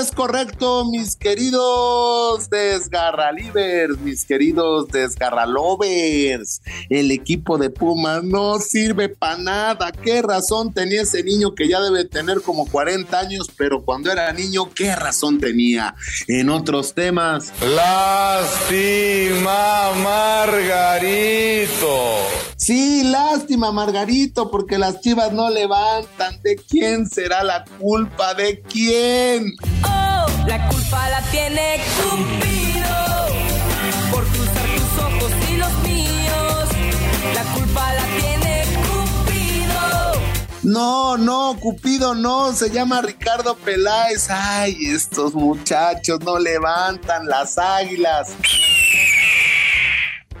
Es correcto, mis queridos desgarralivers, mis queridos desgarralovers. El equipo de Pumas no sirve para nada. ¿Qué razón tenía ese niño que ya debe tener como 40 años, pero cuando era niño, qué razón tenía? En otros temas. Lástima, Margarito. Sí, lástima, Margarito, porque las chivas no levantan. ¿De quién será la culpa? ¿De quién? Oh, la culpa la tiene Cupido por cruzar tus ojos y los míos. La culpa la tiene Cupido. No, no, Cupido no, se llama Ricardo Peláez. Ay, estos muchachos no levantan las águilas.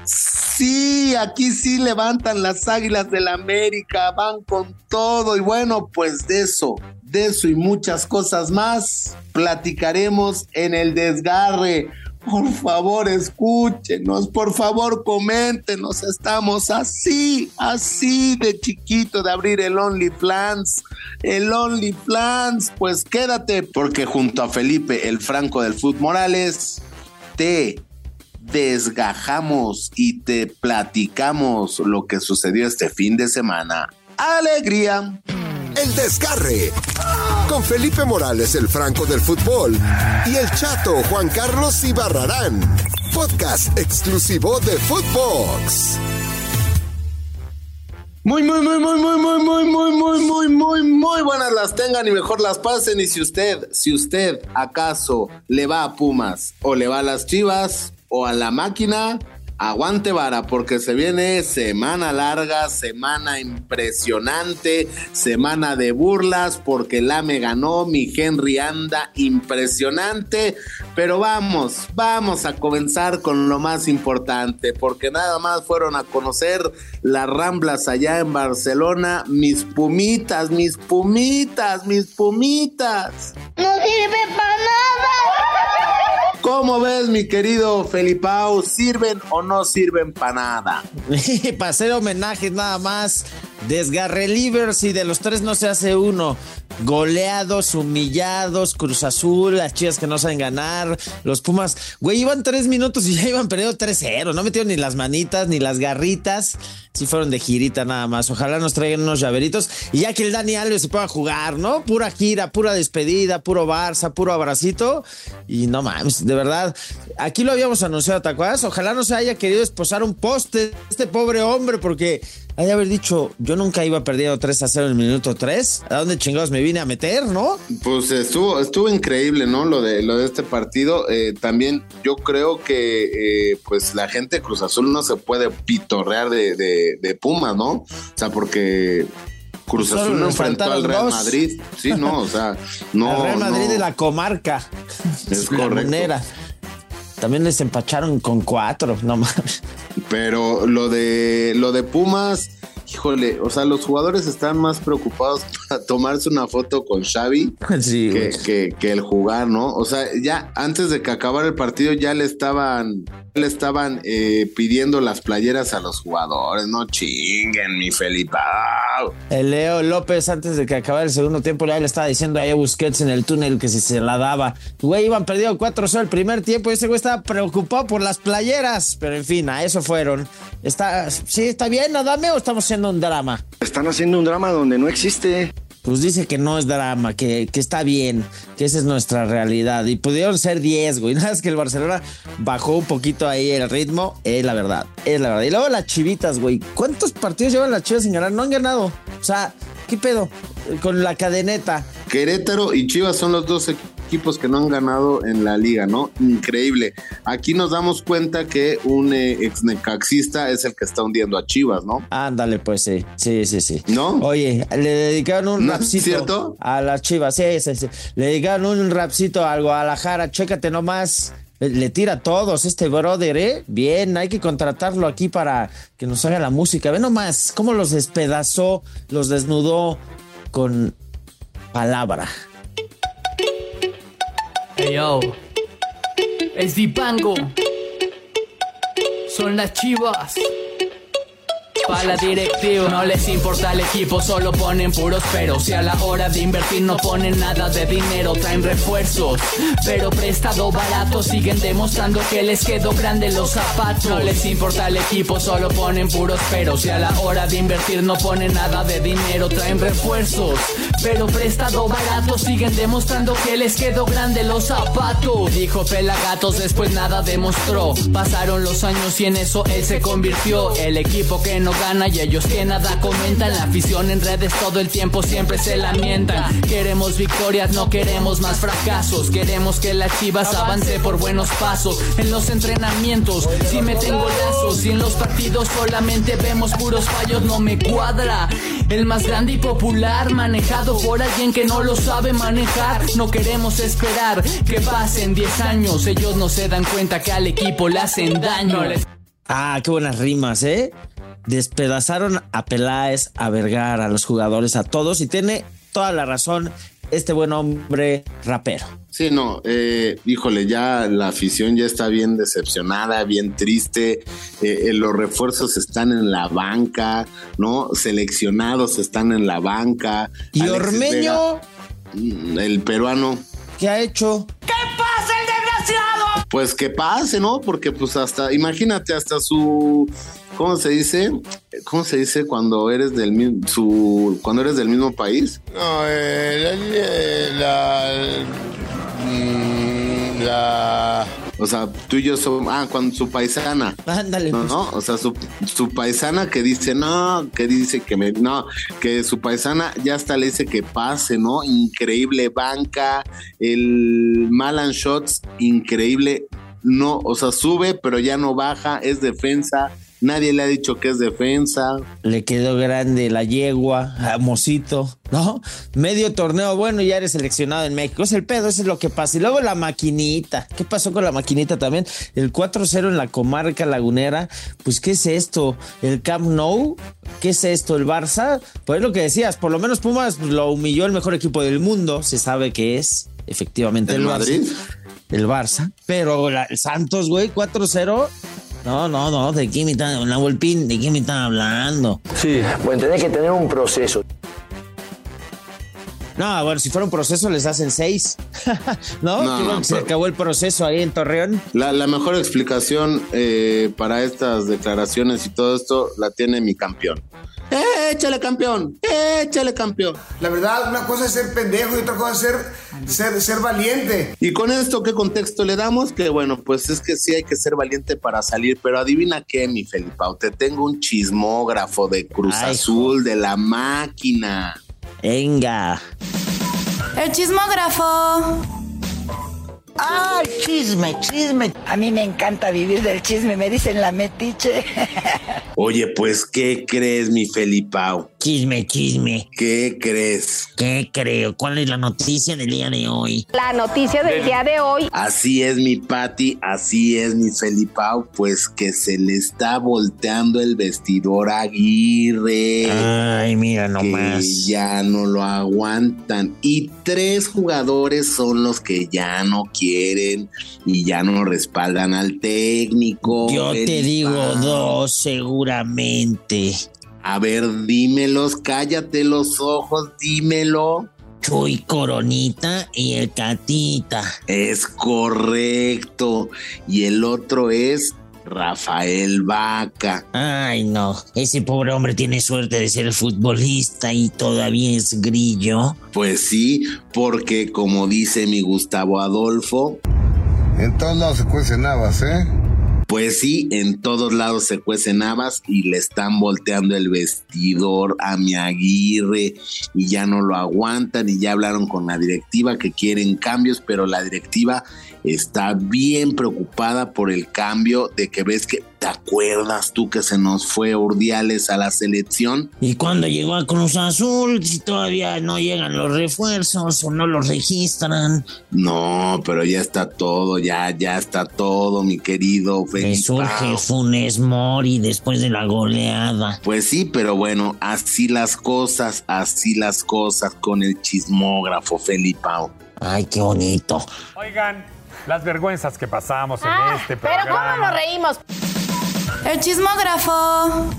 Sí, aquí sí levantan las águilas del América, van con todo y bueno, pues de eso, de eso y muchas cosas más platicaremos en el desgarre. Por favor, escúchenos, por favor, coméntenos. Estamos así, así de chiquito de abrir el OnlyFans. El OnlyFans, pues quédate, porque junto a Felipe, el Franco del Fútbol Morales, te desgajamos y te platicamos lo que sucedió este fin de semana. ¡Alegría! El Desgarre. Con Felipe Morales, el Franco del Fútbol. Y el Chato Juan Carlos Ibarrarán. Podcast exclusivo de Footbox. Muy, muy, muy, muy, muy, muy, muy, muy, muy, muy, muy, muy buenas las tengan y mejor las pasen. Y si usted, si usted acaso le va a Pumas o le va a las Chivas o a la máquina, aguante vara porque se viene semana larga, semana impresionante, semana de burlas porque la me ganó, mi Henry anda impresionante, pero vamos, vamos a comenzar con lo más importante porque nada más fueron a conocer las Ramblas allá en Barcelona, mis pumitas, mis pumitas, mis pumitas. No sirve para nada. ¿Cómo ves, mi querido Felipao? ¿Sirven o no sirven para nada? para hacer homenajes nada más. Desgarre Livers y de los tres no se hace uno. Goleados, humillados, Cruz Azul, las chivas que no saben ganar, los Pumas. Güey, iban tres minutos y ya iban perdiendo 3-0. No metieron ni las manitas ni las garritas. Sí fueron de girita nada más. Ojalá nos traigan unos llaveritos. Y ya que el Dani Alves se pueda jugar, ¿no? Pura gira, pura despedida, puro Barça, puro abracito. Y no mames, de verdad. Aquí lo habíamos anunciado, ¿te acuerdas? Ojalá no se haya querido esposar un poste este pobre hombre porque hay de haber dicho, yo nunca iba perdiendo 3 a 0 en el minuto 3. ¿A dónde chingados me vine a meter, no? Pues estuvo, estuvo increíble, ¿no? Lo de, lo de este partido. Eh, también yo creo que eh, pues la gente de Cruz Azul no se puede pitorrear de, de, de Puma, ¿no? O sea, porque Cruz Azul no enfrentó al Real dos. Madrid. Sí, no, o sea, no. Al Real Madrid no. de la comarca. Es La correcto. También les empacharon con cuatro, no mames. Pero lo de lo de Pumas, híjole, o sea, los jugadores están más preocupados para tomarse una foto con Xavi Sí, que, güey. que, que el jugar, ¿no? O sea, ya antes de que acabara el partido ya le estaban le estaban eh, pidiendo las playeras a los jugadores, no chinguen, mi Felipe. El Leo López, antes de que acabara el segundo tiempo, ya le estaba diciendo ahí a Busquets en el túnel que si se la daba. Güey, iban perdido 4-0 el primer tiempo y ese güey estaba preocupado por las playeras. Pero en fin, a eso fueron. Está, sí, está bien, ¿no? Dame o estamos haciendo un drama. Están haciendo un drama donde no existe. Pues dice que no es drama, que, que está bien, que esa es nuestra realidad. Y pudieron ser 10, güey. Nada es que el Barcelona bajó un poquito ahí el ritmo. Es la verdad, es la verdad. Y luego las chivitas, güey. ¿Cuántos partidos llevan las chivas sin ganar? No han ganado. O sea, ¿qué pedo? Con la cadeneta. Querétaro y Chivas son los dos equipos que no han ganado en la liga, ¿no? Increíble. Aquí nos damos cuenta que un eh, ex necaxista es el que está hundiendo a Chivas, ¿no? Ándale, pues sí, sí, sí, sí. ¿No? Oye, le dedicaron un ¿No rapcito cierto? a las chivas, sí, sí, sí. Le dedicaron un rapcito al Guadalajara, chécate nomás. Le tira a todos este brother, ¿eh? Bien, hay que contratarlo aquí para que nos haga la música. Ve nomás cómo los despedazó, los desnudó con palabra. Hey yo, es Dipango. Son las chivas. No les importa el equipo, solo ponen puros peros. Y a la hora de invertir no ponen nada de dinero, traen refuerzos. Pero prestado barato, siguen demostrando que les quedó grande los zapatos. No les importa el equipo, solo ponen puros peros. Y a la hora de invertir no ponen nada de dinero, traen refuerzos. Pero prestado barato, siguen demostrando que les quedó grande los zapatos. Dijo Pelagatos, después nada demostró. Pasaron los años y en eso él se convirtió. El equipo que no gana y ellos que nada comentan. La afición en redes todo el tiempo siempre se lamentan. Queremos victorias, no queremos más fracasos. Queremos que la chivas avance por buenos pasos. En los entrenamientos, si meten golazos. Y en los partidos solamente vemos puros fallos, no me cuadra. El más grande y popular, manejado por alguien que no lo sabe manejar. No queremos esperar que pasen 10 años. Ellos no se dan cuenta que al equipo le hacen daño. Ah, qué buenas rimas, ¿eh? Despedazaron a Peláez, a Vergara, a los jugadores, a todos y tiene toda la razón este buen hombre rapero. Sí, no, eh, híjole, ya la afición ya está bien decepcionada, bien triste. Eh, eh, los refuerzos están en la banca, ¿no? Seleccionados están en la banca. ¿Y Alexis Ormeño? Vega, mm, el peruano, ¿Qué ha hecho? pues que pase, ¿no? Porque pues hasta, imagínate, hasta su, ¿cómo se dice? ¿Cómo se dice cuando eres del mismo, su, cuando eres del mismo país? No, eh, la, la, mm, la- O sea, tú y yo somos, ah, cuando su paisana. Ándale. No, pues. no, o sea, su, su paisana que dice, no, que dice que me, no, que su paisana ya hasta le dice que pase, ¿no? Increíble banca, el Malan Shots, increíble, no, o sea, sube, pero ya no baja, es defensa, nadie le ha dicho que es defensa. Le quedó grande la yegua, a Mosito, ¿no? Medio torneo, bueno, ya eres seleccionado en México. Es el pedo, eso es lo que pasa. Y luego la maquinita. ¿Qué pasó con la maquinita también? El 4-0 en la comarca lagunera. Pues, ¿qué es esto? ¿El Camp Nou? ¿Qué es esto? ¿El Barça? Pues es lo que decías, por lo menos Pumas lo humilló el mejor equipo del mundo. Se sabe que es, efectivamente, ¿El el, Madrid? Barça. El Barça. Pero la- el Santos, güey, 4-0. No, no, no, ¿de qué me están, la Volpín, ¿de qué me están hablando? Sí, bueno, tenés que tener un proceso. No, bueno, si fuera un proceso les hacen seis. ¿No? No, no, se pero- acabó el proceso ahí en Torreón. La, la mejor explicación eh, para estas declaraciones y todo esto la tiene mi campeón. Échale campeón, échale campeón. La verdad, una cosa es ser pendejo y otra cosa es ser, ser, ser valiente. Y con esto, ¿qué contexto le damos? Que bueno, pues es que sí hay que ser valiente para salir, pero adivina qué, mi Felipao, te tengo un chismógrafo de Cruz Ay, Azul, de la máquina. Venga. El chismógrafo. ¡Ay, chisme, chisme! A mí me encanta vivir del chisme, me dicen la metiche. Oye, pues, ¿qué crees, mi Felipao? Chisme, chisme. ¿Qué crees? ¿Qué creo? ¿Cuál es la noticia del día de hoy? La noticia del día de hoy Así es, mi Pati, así es, mi Felipao, pues que se le está volteando el vestidor a Aguirre. Ay, mira que nomás. ya no lo aguantan. Y tres jugadores son los que ya no quieren y ya no respaldan al técnico. Yo te digo dos, seguramente. A ver, dímelos, cállate los ojos, dímelo. Chuy Coronita y el Catita. Es correcto. Y el otro es Rafael Vaca. Ay, no. Ese pobre hombre tiene suerte de ser futbolista y todavía es grillo. Pues sí, porque como dice mi Gustavo Adolfo, En todos lados se cuecen habas, ¿eh? Pues sí, en todos lados se cuecen habas y le están volteando el vestidor a mi Aguirre y ya no lo aguantan y ya hablaron con la directiva que quieren cambios, pero la directiva está bien preocupada por el cambio de que ves que te acuerdas tú que se nos fue Urdiales a la selección. Y cuando llegó a Cruz Azul, si todavía no llegan los refuerzos o no los registran, No, pero ya está todo, ya, ya está todo, mi querido Felipe. surge Funes Mori después de la goleada. Pues sí, pero bueno, así las cosas, así las cosas con el chismógrafo Felipao. Ay, qué bonito. Oigan, las vergüenzas que pasamos en Ah, este pero programa. ¿cómo nos reímos? El chismógrafo.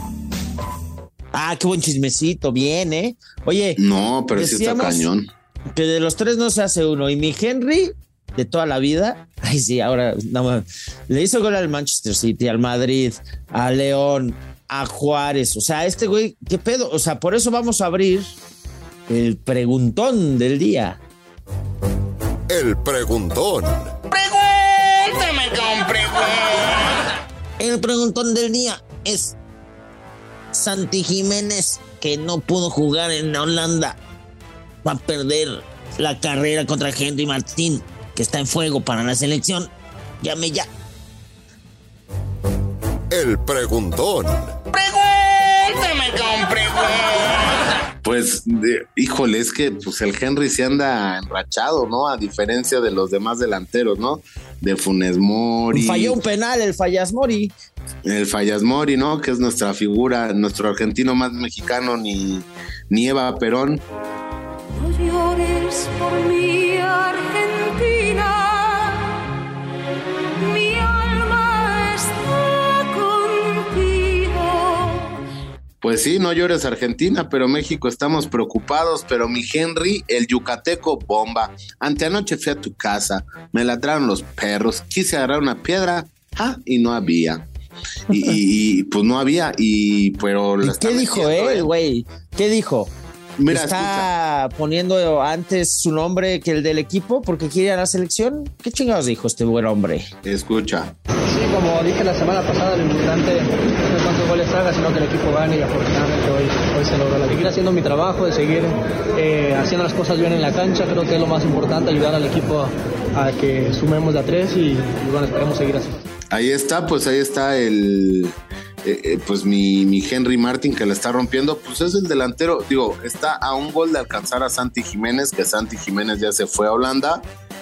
Ah, qué buen chismecito, bien, ¿eh? Oye. No, pero sí está cañón. Que de los tres no se hace uno. Y mi Henry, de toda la vida, ay, sí, ahora no, le hizo gol al Manchester City, al Madrid, a León, a Juárez. O sea, este güey, ¿qué pedo? O sea, por eso vamos a abrir el preguntón del día. El preguntón. Pregúntame con preguntas. El preguntón del día es Santi Jiménez, que no pudo jugar en Holanda, va a perder la carrera contra Henry Martín, que está en fuego para la selección. Llame ya. El preguntón. Pregúntame con preguntas. Pues, de- híjole, es que pues el Henry se anda enrachado, ¿no? A diferencia de los demás delanteros, ¿no? De Funes Mori. Falló un penal el Fallas Mori. El Fallas Mori, ¿no? Que es nuestra figura, nuestro argentino más mexicano, ni, ni Eva Perón. No llores por mi Argentina. Pues sí, no llores Argentina, pero México estamos preocupados, pero mi Henry, el yucateco bomba. Anteanoche fui a tu casa, me ladraron los perros, quise agarrar una piedra, ah, y no había. Y, y- y, pues no había, y pero la ¿Qué dijo él, güey? ¿Qué dijo? Mira, ¿Está poniendo antes su nombre que el del equipo porque quiere ir a la selección? ¿Qué chingados dijo este buen hombre? Escucha. Sí, como dije la semana pasada, lo importante no es cuántos goles haga, sino que el equipo gane y afortunadamente hoy, hoy se logró. De seguir haciendo mi trabajo, de seguir eh, haciendo las cosas bien en la cancha, creo que es lo más importante, ayudar al equipo a, a que sumemos de a tres y, y bueno, esperemos seguir así. Ahí está, pues ahí está el, eh, eh, pues mi, Henry Martin que le está rompiendo, pues es el delantero, digo, está a un gol de alcanzar a Santi Jiménez, que Santi Jiménez ya se fue a Holanda,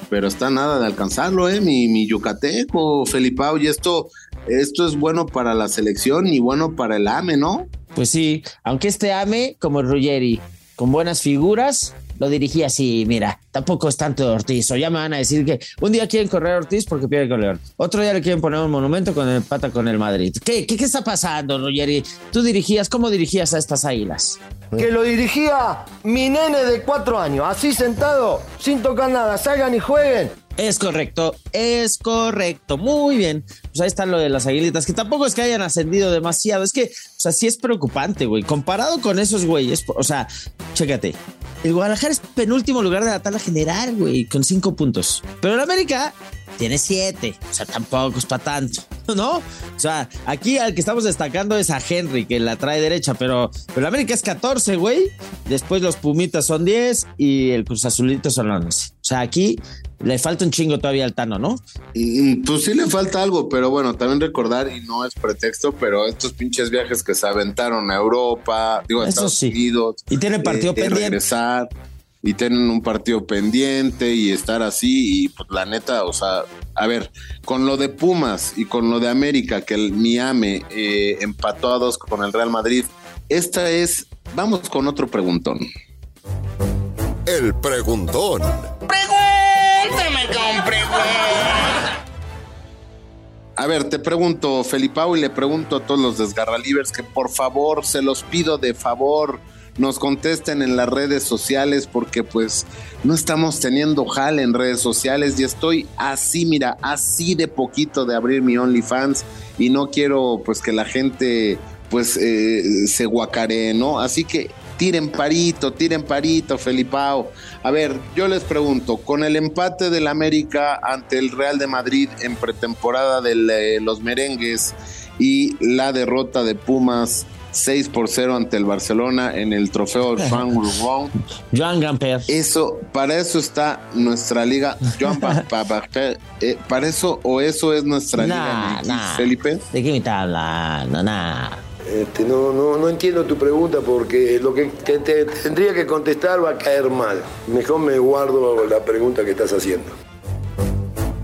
pero está nada de alcanzarlo, eh, mi, mi yucateco, Felipao, y esto, esto es bueno para la selección y bueno para el AME, ¿no? Pues sí, aunque este ame como Ruggeri, con buenas figuras, lo dirigía así, mira, tampoco es tanto de Ortiz, o ya me van a decir que un día quieren correr a Ortiz porque pierde con León, otro día le quieren poner un monumento con el pata con el Madrid. ¿Qué, qué, qué está pasando, Ruggeri? Tú dirigías, ¿cómo dirigías a estas águilas? Que lo dirigía mi nene de cuatro años, así sentado, sin tocar nada, salgan y jueguen. Es correcto, es correcto, muy bien. Pues ahí está lo de las aguilitas, que tampoco es que hayan ascendido demasiado, es que, o sea, sí es preocupante, güey. Comparado con esos güeyes, o sea, chécate. El Guadalajara es penúltimo lugar de la tabla general, güey, con cinco puntos. Pero el América tiene siete, o sea, tampoco es para tanto, ¿no? O sea, aquí al que estamos destacando es a Henry, que la trae derecha, pero, pero América es 14, güey. Después los Pumitas son 10 y el Cruz Azulito son 11. O sea, aquí le falta un chingo todavía al Tano, ¿no? Pues sí le falta algo, pero bueno, también recordar, y no es pretexto, pero estos pinches viajes que se aventaron a Europa, digo, a Eso Estados sí. Unidos. Y tienen partido pendiente. regresar, y tienen un partido pendiente y estar así, y pues la neta, o sea, a ver, con lo de Pumas y con lo de América, que el Miami eh, empató a dos con el Real Madrid, esta es, vamos con otro preguntón. El preguntón. Pregúntame con. A ver, te pregunto, Felipao, y le pregunto a todos los desgarralivers que por favor, se los pido de favor, nos contesten en las redes sociales porque pues no estamos teniendo jale en redes sociales y estoy así, mira, así de poquito de abrir mi OnlyFans y no quiero pues que la gente pues eh, se guacaree, ¿no? Así que tiren parito, tiren parito, Felipao. A ver, yo les pregunto, con el empate del América ante el Real de Madrid en pretemporada de eh, los merengues y la derrota de Pumas 6 por 0 ante el Barcelona en el trofeo Juan Gulbón. Joan Gamper. Eso, para eso está nuestra liga. Joan Pa- eh, para eso o eso es nuestra Nah, liga, nah. Felipe. ¿De qué me está hablando? Nah. Este, no, no, no entiendo tu pregunta porque lo que, te tendría que contestar va a caer mal. Mejor me guardo la pregunta que estás haciendo.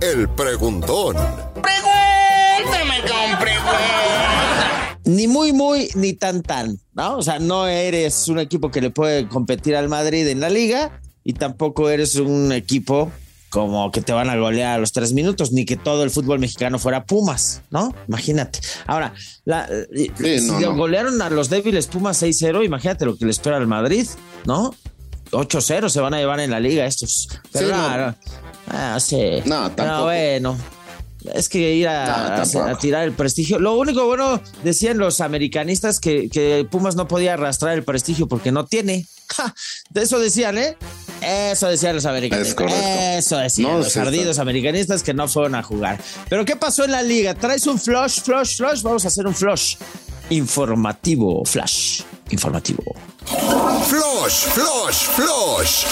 El preguntón. Pregúntame con preguntas. Ni muy, muy, ni tan, tan, ¿no? O sea, no eres un equipo que le puede competir al Madrid en la liga y tampoco eres un equipo como que te van a golear a los tres minutos, ni que todo el fútbol mexicano fuera Pumas, ¿no? Imagínate. Ahora, la, si no, no. golearon a los débiles Pumas 6-0, imagínate lo que le espera al Madrid, ¿no? 8-0 se van a llevar en la liga estos. Pero Sí, no, no. Ah, sí. No, Pero tampoco. bueno. Es que ir a, No, a- tampoco. a tirar el prestigio. Lo único bueno, decían los americanistas que, que Pumas no podía arrastrar el prestigio porque no tiene. Ja, de eso decían, ¿eh? Eso decían los americanistas. Es. Eso decían No, los sí está. ardidos americanistas que no fueron a jugar. Pero ¿qué pasó en la liga? ¿Traes un flush, flush, flush? Vamos a hacer un flush informativo. Flash informativo. Flush, flush, flush.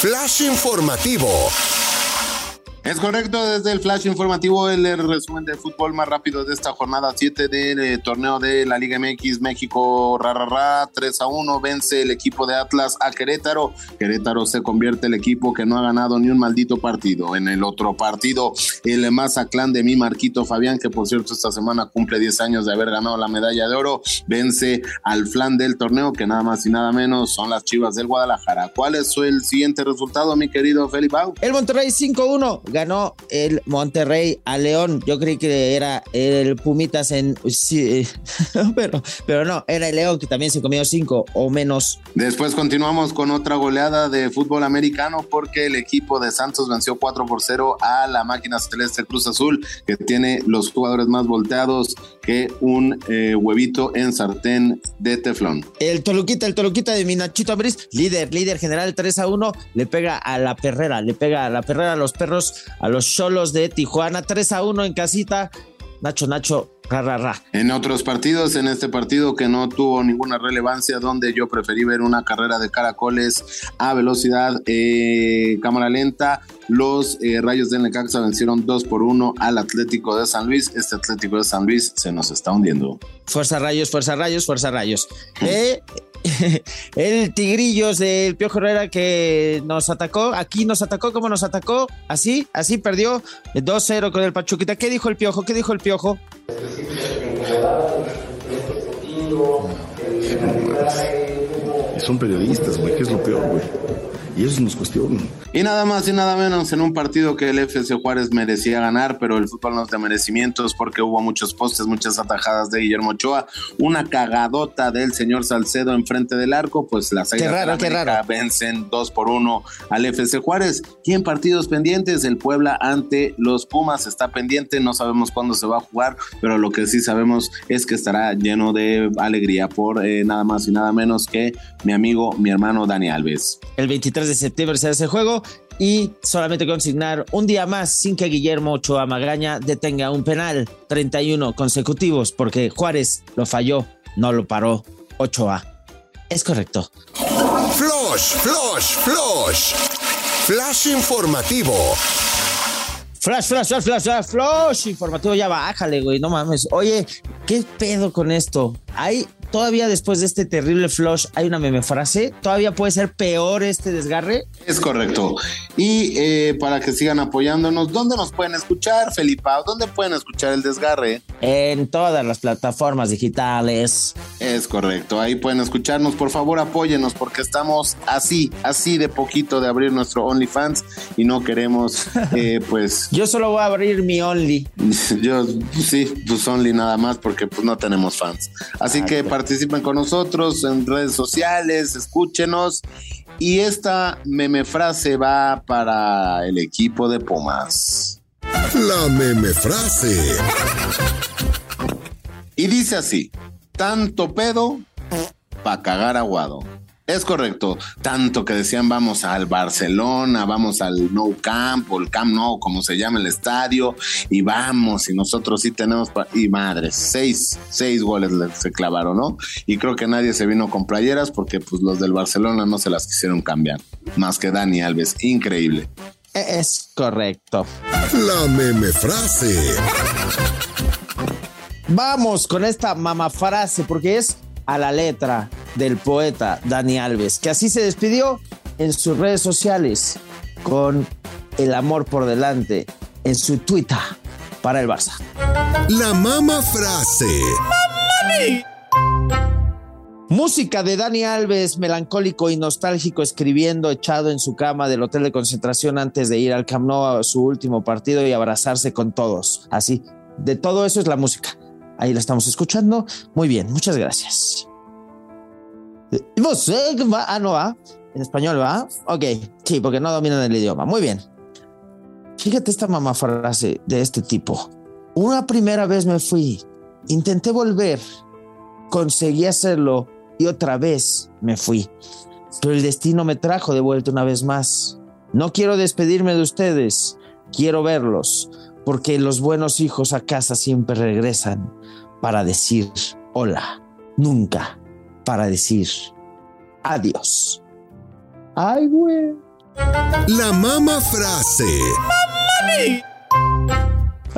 Flash informativo. Es correcto, desde el flash informativo, el resumen del fútbol más rápido de esta jornada 7 del eh, torneo de la Liga MX México, ra, ra, ra, 3 a 1, vence el equipo de Atlas a Querétaro. Querétaro se convierte el equipo que no ha ganado ni un maldito partido. En el otro partido, el Mazatlán de mi Marquito Fabián, que por cierto esta semana cumple 10 años de haber ganado la medalla de oro, vence al flan del torneo, que nada más y nada menos son las Chivas del Guadalajara. ¿Cuál es el siguiente resultado, mi querido Felipe? El Monterrey 5-1 ganó el Monterrey a León. Yo creí que era el Pumitas en. Sí, pero, pero no, era el León que también se comió 5 o menos. Después continuamos con otra goleada de fútbol americano porque el equipo de Santos venció 4 por 0 a la máquina celeste Cruz Azul, que tiene los jugadores más volteados que un eh, huevito en sartén de teflón. El Toluquita, el Toluquita de Minachito Ambriz, líder, líder general 3 a 1, le pega a la perrera, le pega a la perrera a los perros, a los cholos de Tijuana, 3 a 1 en casita. Nacho, Nacho, ra, ra, ra. En otros partidos, en este partido que no tuvo ninguna relevancia, donde yo preferí ver una carrera de caracoles a velocidad, eh, cámara lenta, los eh, Rayos del Necaxa vencieron 2 por 1 al Atlético de San Luis. Este Atlético de San Luis se nos está hundiendo. Fuerza Rayos, Fuerza Rayos, Fuerza Rayos. Eh, el Tigrillos del Piojo Herrera que nos atacó, aquí nos atacó, ¿cómo nos atacó? Así, así perdió 2-0 con el Pachuquita. ¿Qué dijo el Piojo? ¿Qué dijo el Piojo? Son periodistas, güey, que es lo peor, güey. Y ellos nos cuestionan. Y nada más y nada menos en un partido que el FC Juárez merecía ganar, pero el fútbol no es de merecimientos porque hubo muchos postes, muchas atajadas de Guillermo Ochoa, una cagadota del señor Salcedo enfrente del arco, pues las Águilas raro, América raro. vencen 2 por 1 al FC Juárez. Y en partidos pendientes, el Puebla ante los Pumas está pendiente, no sabemos cuándo se va a jugar, pero lo que sí sabemos es que estará lleno de alegría por eh, nada más y nada menos que mi amigo, mi hermano Dani Alves. El 23 de septiembre se hace juego y solamente consignar un día más sin que Guillermo Ochoa Magaña detenga un penal, 31 consecutivos, porque Juárez lo falló, no lo paró Ochoa. Es correcto. Flush, flush, flush. Flash informativo. Flash, flash, flash, flash, flash, flash. Informativo, ya bájale, güey, no mames. Oye, ¿qué pedo con esto? Hay, todavía después de este terrible flush, hay una meme frase. ¿Todavía puede ser peor este desgarre? Es correcto. Y eh, para que sigan apoyándonos, ¿dónde nos pueden escuchar, Felipa? ¿Dónde pueden escuchar el desgarre? En todas las plataformas digitales. Es correcto, ahí pueden escucharnos. Por favor, apóyenos porque estamos así, así de poquito de abrir nuestro OnlyFans y no queremos, eh, pues, Yo solo voy a abrir mi Only. yo pues, sí, pues Only nada más porque pues no tenemos fans. Así que participen con nosotros en redes sociales, escúchenos. Y esta meme frase va para el equipo de Pumas. La meme frase. Y dice así, tanto pedo pa' cagar aguado. Es correcto, tanto que decían vamos al Barcelona, vamos al No Camp o el Camp No, como se llama el estadio, y vamos, y nosotros sí tenemos, y madres, seis, seis goles le- se clavaron, ¿no? Y creo que nadie se vino con playeras porque pues los del Barcelona no se las quisieron cambiar, más que Dani Alves, increíble. Es correcto. La meme frase. Vamos con esta mamafrase porque es a la letra del poeta Dani Alves, que así se despidió en sus redes sociales con el amor por delante en su Twitter para el Barça. La mama frase. Música de Dani Alves, melancólico y nostálgico, escribiendo echado en su cama del hotel de concentración antes de ir al Camp Nou a su último partido y abrazarse con todos. Así, de todo eso es la música. Ahí la estamos escuchando. Muy bien, muchas gracias. ¿Vos, eh, va? Ah, no va. En español va. Ok, sí, porque no dominan el idioma. Muy bien. Fíjate esta mamá frase de este tipo. Una primera vez me fui, intenté volver, conseguí hacerlo y otra vez me fui. Pero el destino me trajo de vuelta una vez más. No quiero despedirme de ustedes, quiero verlos, porque los buenos hijos a casa siempre regresan para decir hola, nunca para decir adiós. Ay, güey. La mama frase.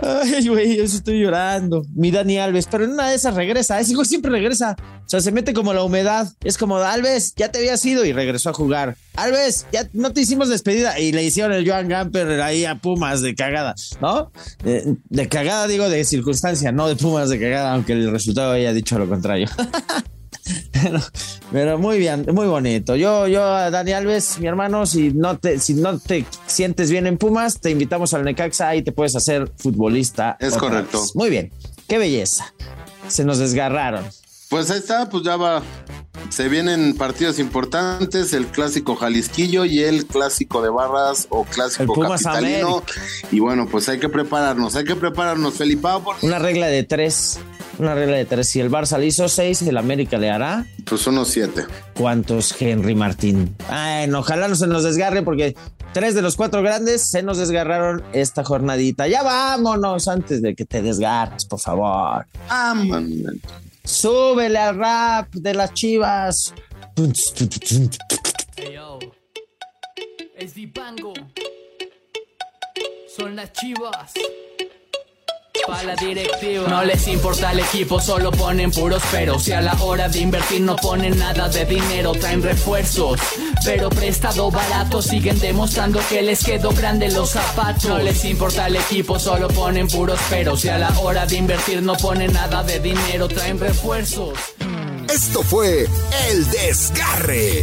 Ay, güey, yo estoy llorando. Mi Dani Alves, pero en una de esas regresa. Ese güey siempre regresa. O sea, se mete como la humedad. Es como, Alves, ya te habías ido y regresó a jugar. Alves, ya no te hicimos despedida. Y le hicieron el Joan Gamper ahí a Pumas de cagada, ¿no? De, de cagada, digo, de circunstancia, no de Pumas de cagada, aunque el resultado haya dicho lo contrario. Pero, pero, muy bien, muy bonito. Yo, yo, Dani Alves, mi hermano, si no te, si no te sientes bien en Pumas, te invitamos al Necaxa y te puedes hacer futbolista. Es correcto. Vez. Muy bien, qué belleza. Se nos desgarraron. Pues ahí está, pues ya va. Se vienen partidos importantes, el clásico Jalisquillo y el clásico de Barras o clásico capitalino. América. Y bueno, pues hay que prepararnos, hay que prepararnos, Felipao. Porque... Una regla de tres. Una regla de tres. Si el Barça le hizo seis, el América le hará. Pues unos siete. ¿Cuántos, Henry Martín? Ay, no, ojalá no se nos desgarre porque tres de los cuatro grandes se nos desgarraron esta jornadita. Ya vámonos antes de que te desgarres, por favor. Vámonos. Súbele al rap de las chivas. Hey. Es Dipango. Son las chivas. No les importa el equipo, solo ponen puros peros. Y a la hora de invertir no ponen nada de dinero, traen refuerzos. Pero prestado barato, siguen demostrando que les quedó grande los zapatos. No les importa el equipo, solo ponen puros peros. Y a la hora de invertir no ponen nada de dinero, traen refuerzos. Esto fue El Desgarre.